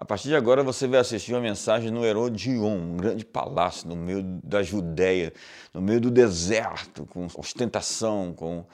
A partir de agora você vai assistir uma mensagem no Herodion, um grande palácio no meio da Judéia, no meio do deserto, com ostentação, com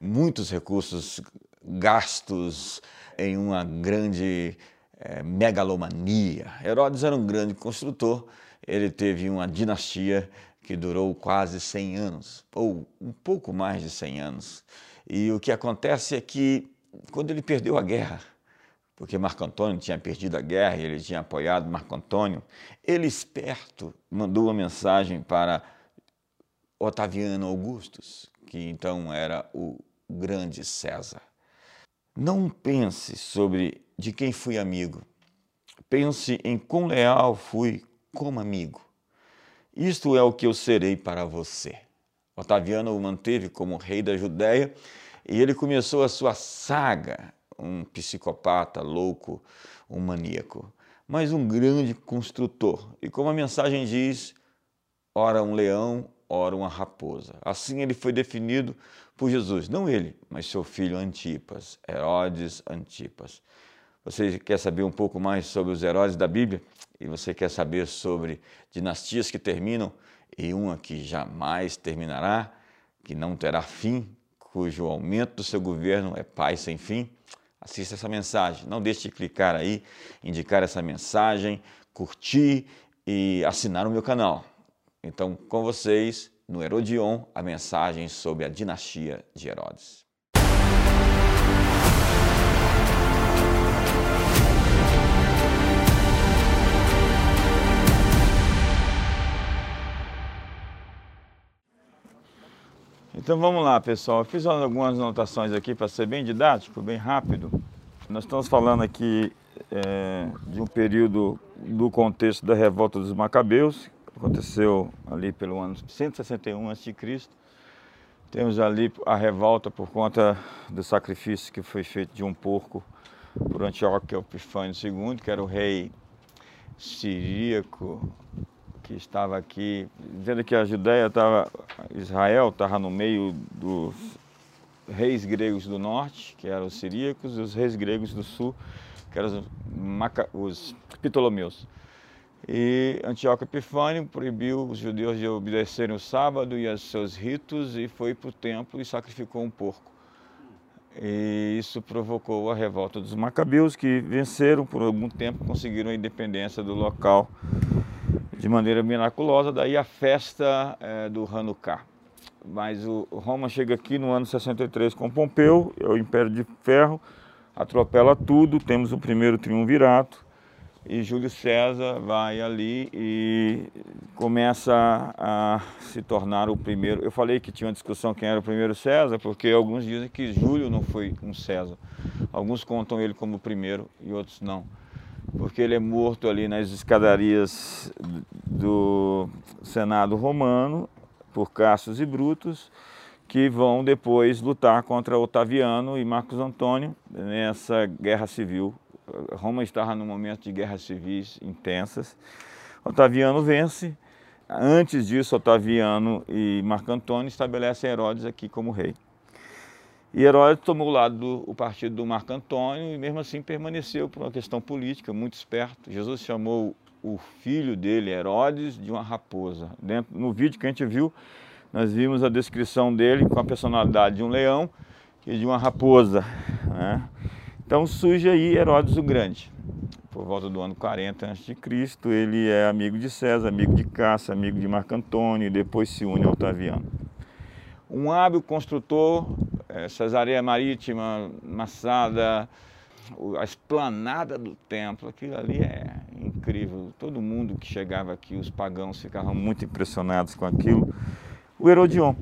muitos recursos gastos em uma grande é, megalomania. Herodes era um grande construtor, ele teve uma dinastia que durou quase 100 anos, ou um pouco mais de 100 anos. E o que acontece é que, quando ele perdeu a guerra, porque Marco Antônio tinha perdido a guerra e ele tinha apoiado Marco Antônio, ele, esperto, mandou uma mensagem para Otaviano Augustus, que então era o grande César. Não pense sobre de quem fui amigo. Pense em quão leal fui como amigo. Isto é o que eu serei para você. Otaviano o manteve como rei da Judéia e ele começou a sua saga, um psicopata louco, um maníaco, mas um grande construtor. E como a mensagem diz, ora um leão, ora uma raposa. Assim ele foi definido por Jesus, não ele, mas seu filho Antipas, Herodes Antipas. Você quer saber um pouco mais sobre os heróis da Bíblia? E você quer saber sobre dinastias que terminam e uma que jamais terminará, que não terá fim, cujo aumento do seu governo é paz sem fim? Assista essa mensagem. Não deixe de clicar aí, indicar essa mensagem, curtir e assinar o meu canal. Então, com vocês, no Herodion, a mensagem sobre a dinastia de Herodes. Então vamos lá, pessoal. Eu fiz algumas anotações aqui para ser bem didático, bem rápido. Nós estamos falando aqui é, de um período do contexto da revolta dos Macabeus, que aconteceu ali pelo ano 161 a.C. Temos ali a revolta por conta do sacrifício que foi feito de um porco por Antíoco Epifânio II, que era o rei siríaco que estava aqui, dizendo que a Judéia estava, Israel estava no meio dos reis gregos do norte, que eram os siríacos, e os reis gregos do sul, que eram os, Maca, os Ptolomeus. E Antíoco Epifânio proibiu os judeus de obedecerem o sábado e os seus ritos e foi para o templo e sacrificou um porco. E isso provocou a revolta dos macabeus, que venceram por algum tempo, conseguiram a independência do local de maneira miraculosa, daí a festa é, do Hanukkah. Mas o Roma chega aqui no ano 63 com Pompeu, é o Império de Ferro, atropela tudo, temos o primeiro triunvirato, e Júlio César vai ali e começa a, se tornar o primeiro. Eu falei que tinha uma discussão quem era o primeiro César, porque alguns dizem que Júlio não foi um César. Alguns contam ele como o primeiro e outros não porque ele é morto ali nas escadarias do Senado romano por Cassius e Brutus, que vão depois lutar contra Otaviano e Marcos Antônio nessa guerra civil. Roma estava num momento de guerras civis intensas. Otaviano vence. Antes disso, Otaviano e Marco Antônio estabelecem Herodes aqui como rei. E Herodes tomou o lado do o partido do Marco Antônio e mesmo assim permaneceu por uma questão política, muito esperto. Jesus chamou o filho dele, Herodes, de uma raposa. Dentro, no vídeo que a gente viu, nós vimos a descrição dele com a personalidade de um leão e de uma raposa. Né? Então surge aí Herodes o Grande. Por volta do ano 40 a.C., ele é amigo de César, amigo de Cássio, amigo de Marco Antônio e depois se une ao Otaviano. Um hábil construtor é, Cesareia Marítima, Massada, a esplanada do templo, aquilo ali é incrível. Todo mundo que chegava aqui, os pagãos ficavam muito impressionados com aquilo. O Herodion.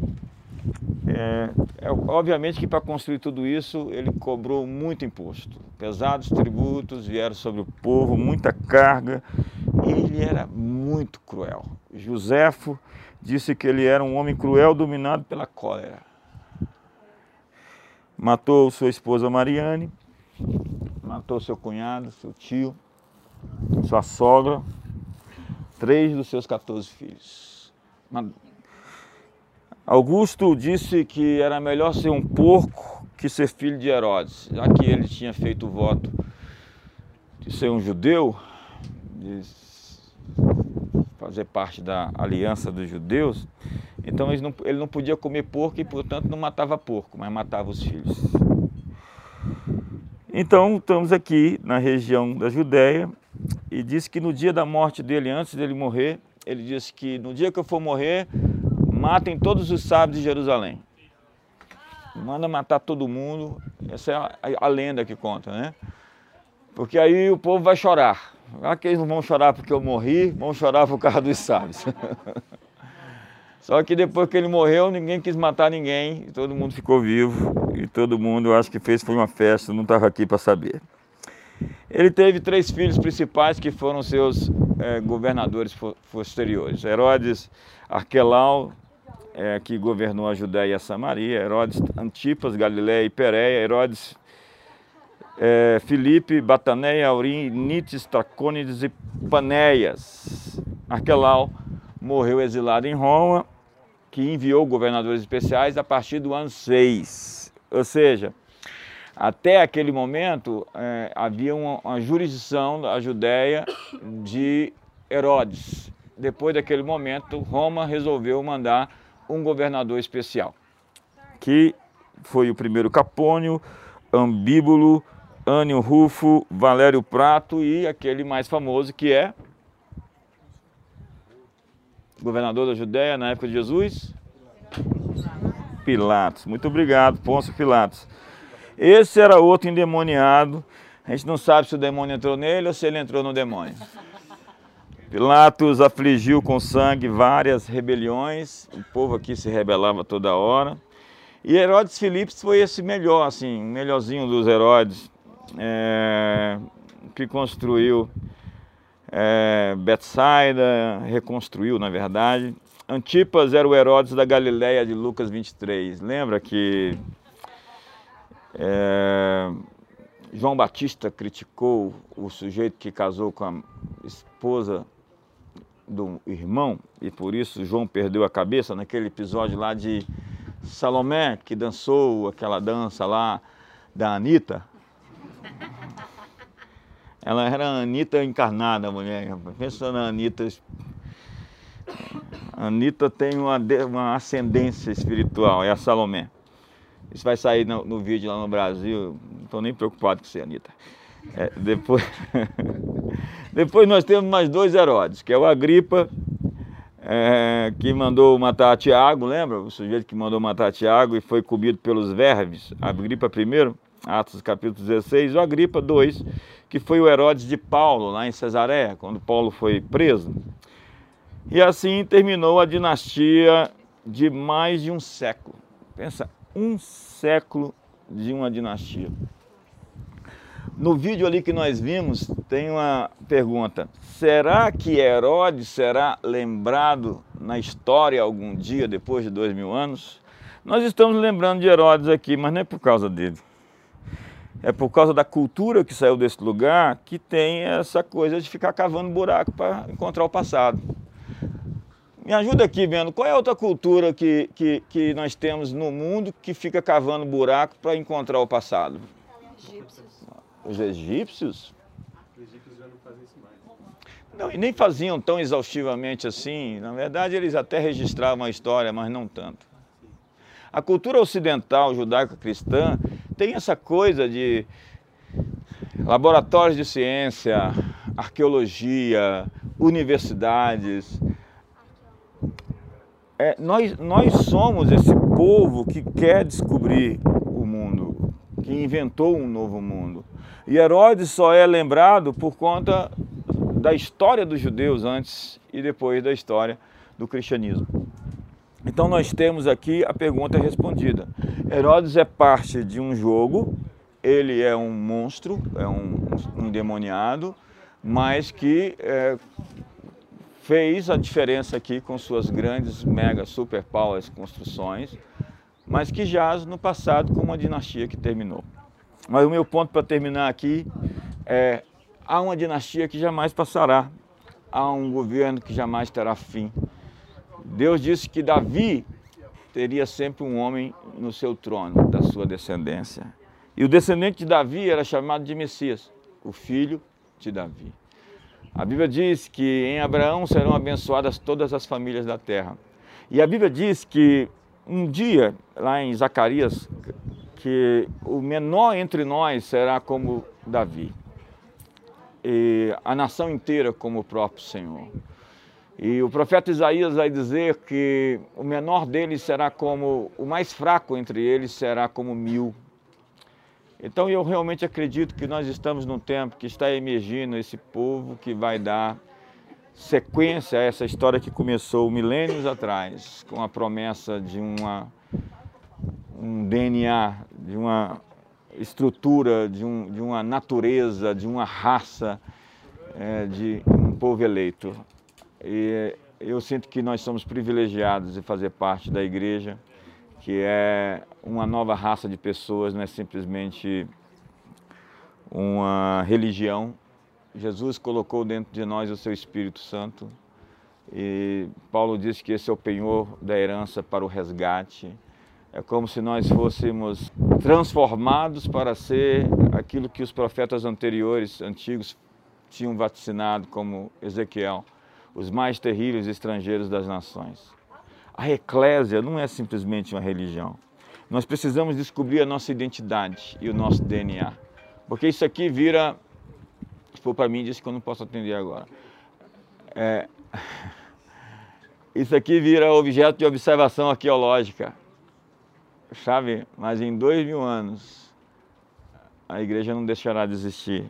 É, é, obviamente que para construir tudo isso ele cobrou muito imposto. Pesados tributos vieram sobre o povo, muita carga. E ele era muito cruel. Joséfo disse que ele era um homem cruel dominado pela cólera matou sua esposa Mariane, matou seu cunhado, seu tio, sua sogra, três dos seus 14 filhos. Augusto disse que era melhor ser um porco que ser filho de Herodes, já que ele tinha feito o voto de ser um judeu, de fazer parte da aliança dos judeus, então ele não, ele não podia comer porco e, portanto, não matava porco, mas matava os filhos. Então, estamos aqui na região da Judéia e diz que no dia da morte dele, antes dele morrer, ele disse que no dia que eu for morrer, matem todos os sábios de Jerusalém. Manda matar todo mundo. Essa é a, a, a lenda que conta, né? Porque aí o povo vai chorar. Ah, que eles não vão chorar porque eu morri, vão chorar por causa dos sábios. Só que depois que ele morreu, ninguém quis matar ninguém, todo mundo ficou vivo e todo mundo, eu acho que fez foi uma festa, não estava aqui para saber. Ele teve três filhos principais que foram seus é, governadores posteriores. Herodes Arquelau, é, que governou a Judéia e a Samaria, Herodes Antipas, Galiléia e Pérea, Herodes é, Filipe, Bataneia, Aurim, Nites, Tracônides e Panéias. Arquelau morreu exilado em Roma, que enviou governadores especiais a partir do ano 6. Ou seja, até aquele momento, é, havia uma, uma, jurisdição da Judéia de Herodes. Depois daquele momento, Roma resolveu mandar um governador especial, que foi o primeiro Capônio, Ambíbulo, Ânio Rufo, Valério Prato e aquele mais famoso que é governador da Judéia na época de Jesus? Pilatos. Muito obrigado, Pôncio Pilatos. Esse era outro endemoniado. A gente não sabe se o demônio entrou nele ou se ele entrou no demônio. Pilatos afligiu com sangue várias rebeliões. O povo aqui se rebelava toda hora. E Herodes Filipos foi esse melhor, assim, melhorzinho dos Herodes, é, que construiu é, Betsaida, reconstruiu, na verdade. Antipas era o Herodes da Galileia de Lucas 23. Lembra que é, João Batista criticou o sujeito que casou com a esposa do irmão e por isso João perdeu a cabeça naquele episódio lá de Salomé, que dançou aquela dança lá da Anitta. Ela era a Anitta encarnada, a mulher. Pensa na Anitta. A Anitta tem uma, uma ascendência espiritual, é a Salomé. Isso vai sair no, no vídeo lá no Brasil. Não estou nem preocupado com você, Anitta. É, depois... depois nós temos mais dois Herodes, que é o Agripa, é, que mandou matar Tiago, lembra? O sujeito que mandou matar Tiago e foi comido pelos vermes. Agripa I, Atos capítulo 16, o Agripa II, que foi o Herodes de Paulo, lá em Cesareia, quando Paulo foi preso. E assim terminou a dinastia de mais de um século. Pensa, um século de uma dinastia. No vídeo ali que nós vimos, tem uma pergunta: será que Herodes será lembrado na história algum dia depois de dois mil anos? Nós estamos lembrando de Herodes aqui, mas não é por causa dele. É por causa da cultura que saiu desse lugar que tem essa coisa de ficar cavando buraco para encontrar o passado. Me ajuda aqui vendo, qual é a outra cultura que, que, que nós temos no mundo que fica cavando buraco para encontrar o passado? Egípcios. Os egípcios? Os egípcios já não fazem isso mais. Não, e nem faziam tão exaustivamente assim. Na verdade, eles até registravam a história, mas não tanto. A cultura ocidental judaico-cristã tem essa coisa de laboratórios de ciência, arqueologia, universidades, é, nós, nós somos esse povo que quer descobrir o mundo, que inventou um novo mundo. E Herodes só é lembrado por conta da história dos judeus antes e depois da história do cristianismo. Então nós temos aqui a pergunta respondida. Herodes é parte de um jogo, ele é um monstro, é um, um demoniado, mas que é, fez a diferença aqui com suas grandes, mega, super powers construções, mas que jaz no passado como uma dinastia que terminou. Mas o meu ponto para terminar aqui é, há uma dinastia que jamais passará, há um governo que jamais terá fim. Deus disse que Davi teria sempre um homem no seu trono, da sua descendência. E o descendente de Davi era chamado de Messias, o filho de Davi. A Bíblia diz que em Abraão serão abençoadas todas as famílias da terra. E a Bíblia diz que um dia, lá em Zacarias, que o menor entre nós será como Davi. E a nação inteira como o próprio Senhor. E o profeta Isaías vai dizer que o menor deles será como, o mais fraco entre eles será como mil. Então eu realmente acredito que nós estamos num tempo que está emergindo esse povo que vai dar sequência a essa história que começou milênios atrás, com a promessa de uma, um DNA, de uma estrutura, de, um, de uma natureza, de uma raça, é, de um povo eleito. E eu sinto que nós somos privilegiados de fazer parte da igreja, que é uma nova raça de pessoas, não é simplesmente uma religião. Jesus colocou dentro de nós o seu Espírito Santo e Paulo disse que esse é o penhor da herança para o resgate. É como se nós fôssemos transformados para ser aquilo que os profetas anteriores, antigos, tinham vacinado, como Ezequiel os mais terríveis estrangeiros das nações. A eclésia não é simplesmente uma religião. Nós precisamos descobrir a nossa identidade e o nosso DNA. Porque isso aqui vira. Se para mim, disse que eu não posso atender agora. É, isso aqui vira objeto de observação arqueológica. Sabe? Mas em dois mil anos, a igreja não deixará de existir.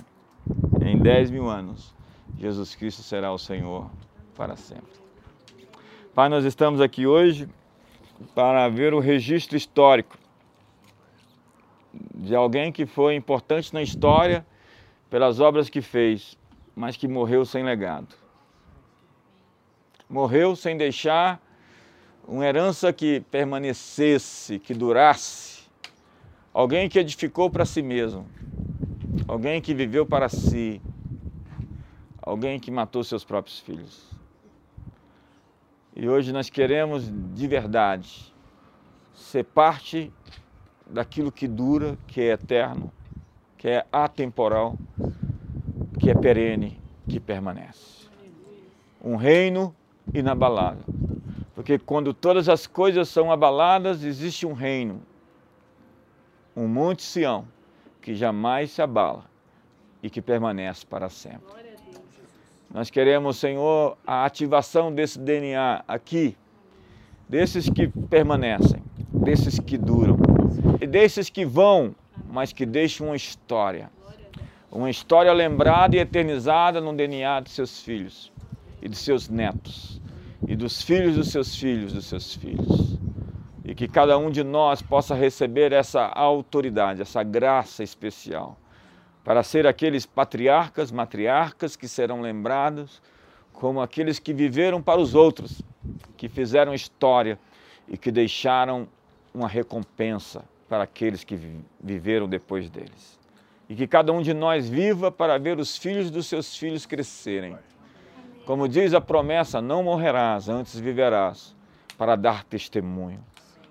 Em dez mil anos, Jesus Cristo será o Senhor para sempre. Pai, nós estamos aqui hoje para ver o registro histórico de alguém que foi importante na história pelas obras que fez, mas que morreu sem legado. Morreu sem deixar uma herança que permanecesse, que durasse. Alguém que edificou para si mesmo. Alguém que viveu para si. Alguém que matou seus próprios filhos. E hoje nós queremos de verdade ser parte daquilo que dura, que é eterno, que é atemporal, que é perene, que permanece. Um reino inabalável. Porque quando todas as coisas são abaladas, existe um reino, um monte Sião, que jamais se abala e que permanece para sempre. Nós queremos, Senhor, a ativação desse DNA aqui, desses que permanecem, desses que duram, e desses que vão, mas que deixam uma história. Uma história lembrada e eternizada no DNA de seus filhos e de seus netos, e dos filhos dos seus filhos, dos seus filhos. E que cada um de nós possa receber essa autoridade, essa graça especial para ser aqueles patriarcas, matriarcas que serão lembrados como aqueles que viveram para os outros, que fizeram história e que deixaram uma recompensa para aqueles que viveram depois deles. E que cada um de nós viva para ver os filhos dos seus filhos crescerem. Como diz a promessa, não morrerás, antes viverás, para dar testemunho.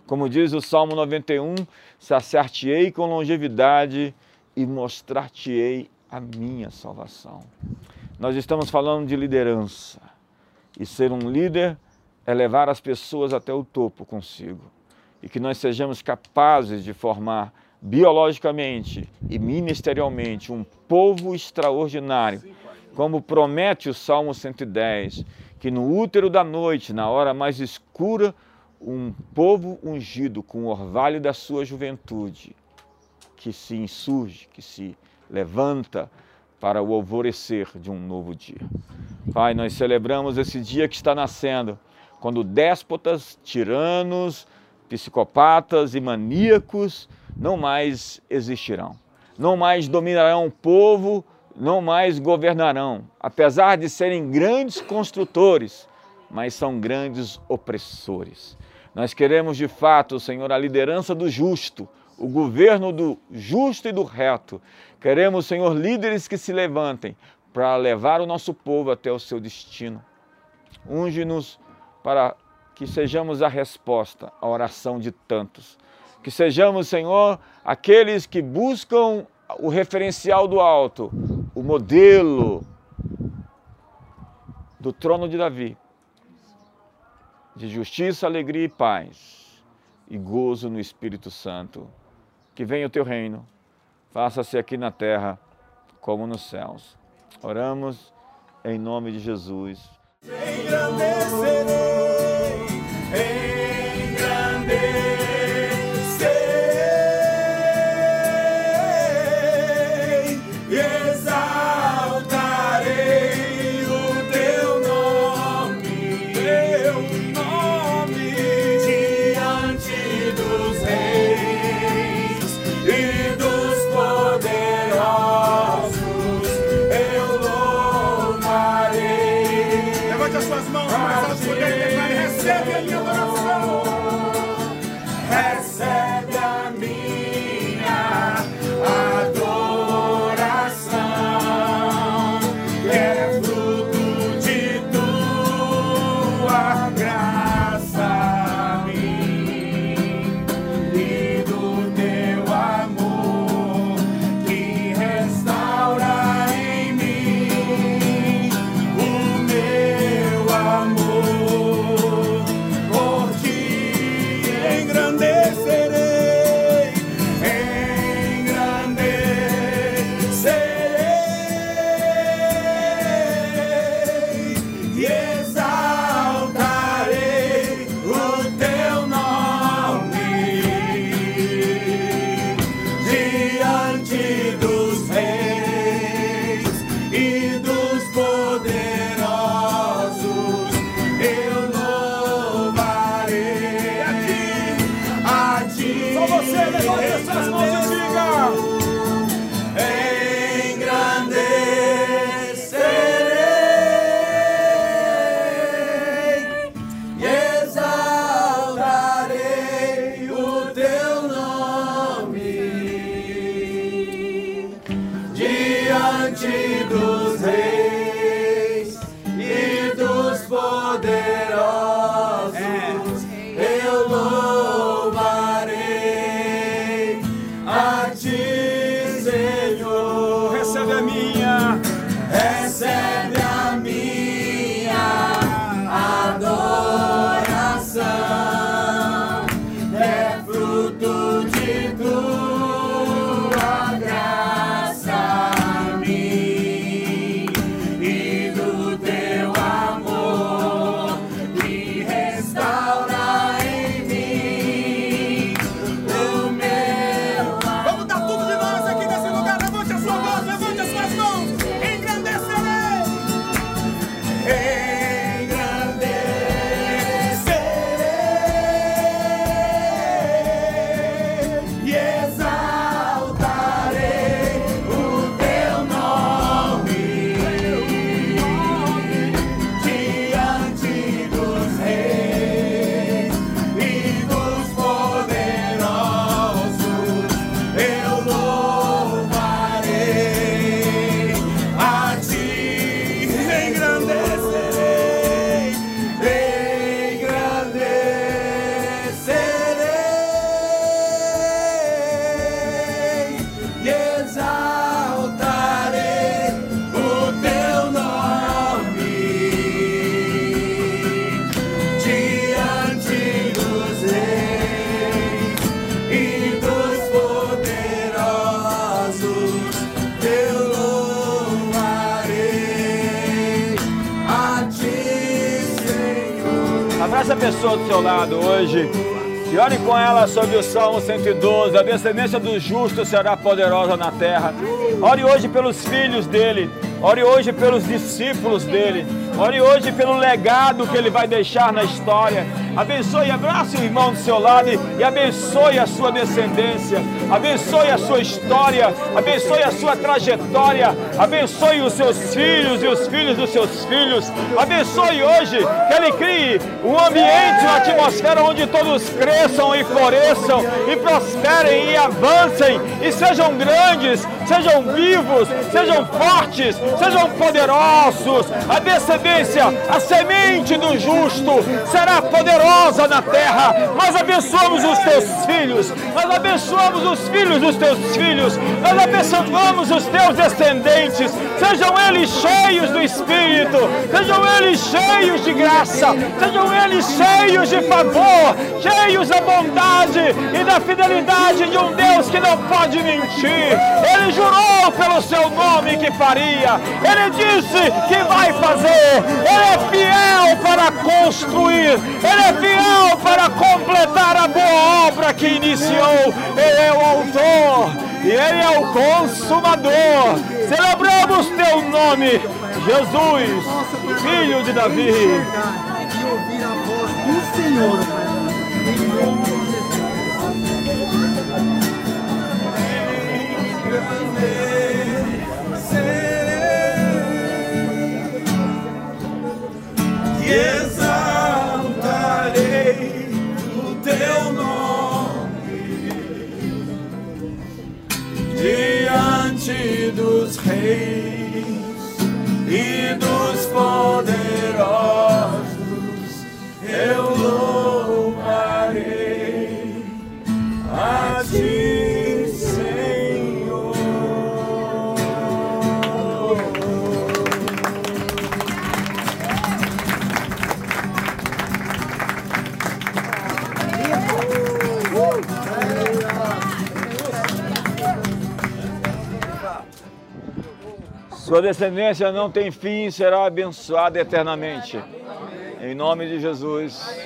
Como diz o Salmo 91, saciar-te-ei com longevidade e mostrar-te-ei a minha salvação. Nós estamos falando de liderança. E ser um líder é levar as pessoas até o topo consigo. E que nós sejamos capazes de formar biologicamente e ministerialmente um povo extraordinário, como promete o Salmo 110, que no útero da noite, na hora mais escura, um povo ungido com o orvalho da sua juventude que se insurge, que se levanta para o alvorecer de um novo dia. Pai, nós celebramos esse dia que está nascendo, quando déspotas, tiranos, psicopatas e maníacos não mais existirão. Não mais dominarão o povo, não mais governarão, apesar de serem grandes construtores, mas são grandes opressores. Nós queremos de fato, Senhor, a liderança do justo, o governo do justo e do reto. Queremos, Senhor, líderes que se levantem para levar o nosso povo até o seu destino. Unge-nos para que sejamos a resposta à oração de tantos. Que sejamos, Senhor, aqueles que buscam o referencial do alto, o modelo do trono de Davi, de justiça, alegria e paz, e gozo no Espírito Santo. Que venha o teu reino, faça-se aqui na terra como nos céus. Oramos em nome de Jesus. Abraça a pessoa do seu lado hoje e ore com ela sobre o Salmo 112. A descendência do justo será poderosa na terra. Ore hoje pelos filhos dele. Ore hoje pelos discípulos dele. Ore hoje pelo legado que ele vai deixar na história. Abençoe, abrace o irmão do seu lado e abençoe a sua descendência. Abençoe a sua história. Abençoe a sua trajetória. Abençoe os seus filhos e os filhos dos seus filhos. Abençoe hoje que ele crie um ambiente, uma atmosfera onde todos cresçam e floresçam e prosperem e avancem e sejam grandes, sejam vivos, sejam fortes, sejam poderosos. A descendência, a semente do justo será poderosa na terra. Nós abençoamos os teus filhos, nós abençoamos os filhos dos teus filhos, nós abençoamos os teus descendentes. Sejam eles cheios do Espírito, sejam eles cheios de graça, sejam eles cheios de favor, cheios da bondade e da fidelidade de um Deus que não pode mentir. Ele jurou pelo seu nome que faria, ele disse que vai fazer, ele é fiel para construir, ele é fiel para completar a boa obra que iniciou, ele é o autor e ele é o consumador. Celebramos teu nome, Jesus, filho de Davi. Ouvir a voz do Senhor. Em nome de E exaltarei diante dos reis e dos poderosos. Eu Sua descendência não tem fim e será abençoada eternamente. Em nome de Jesus.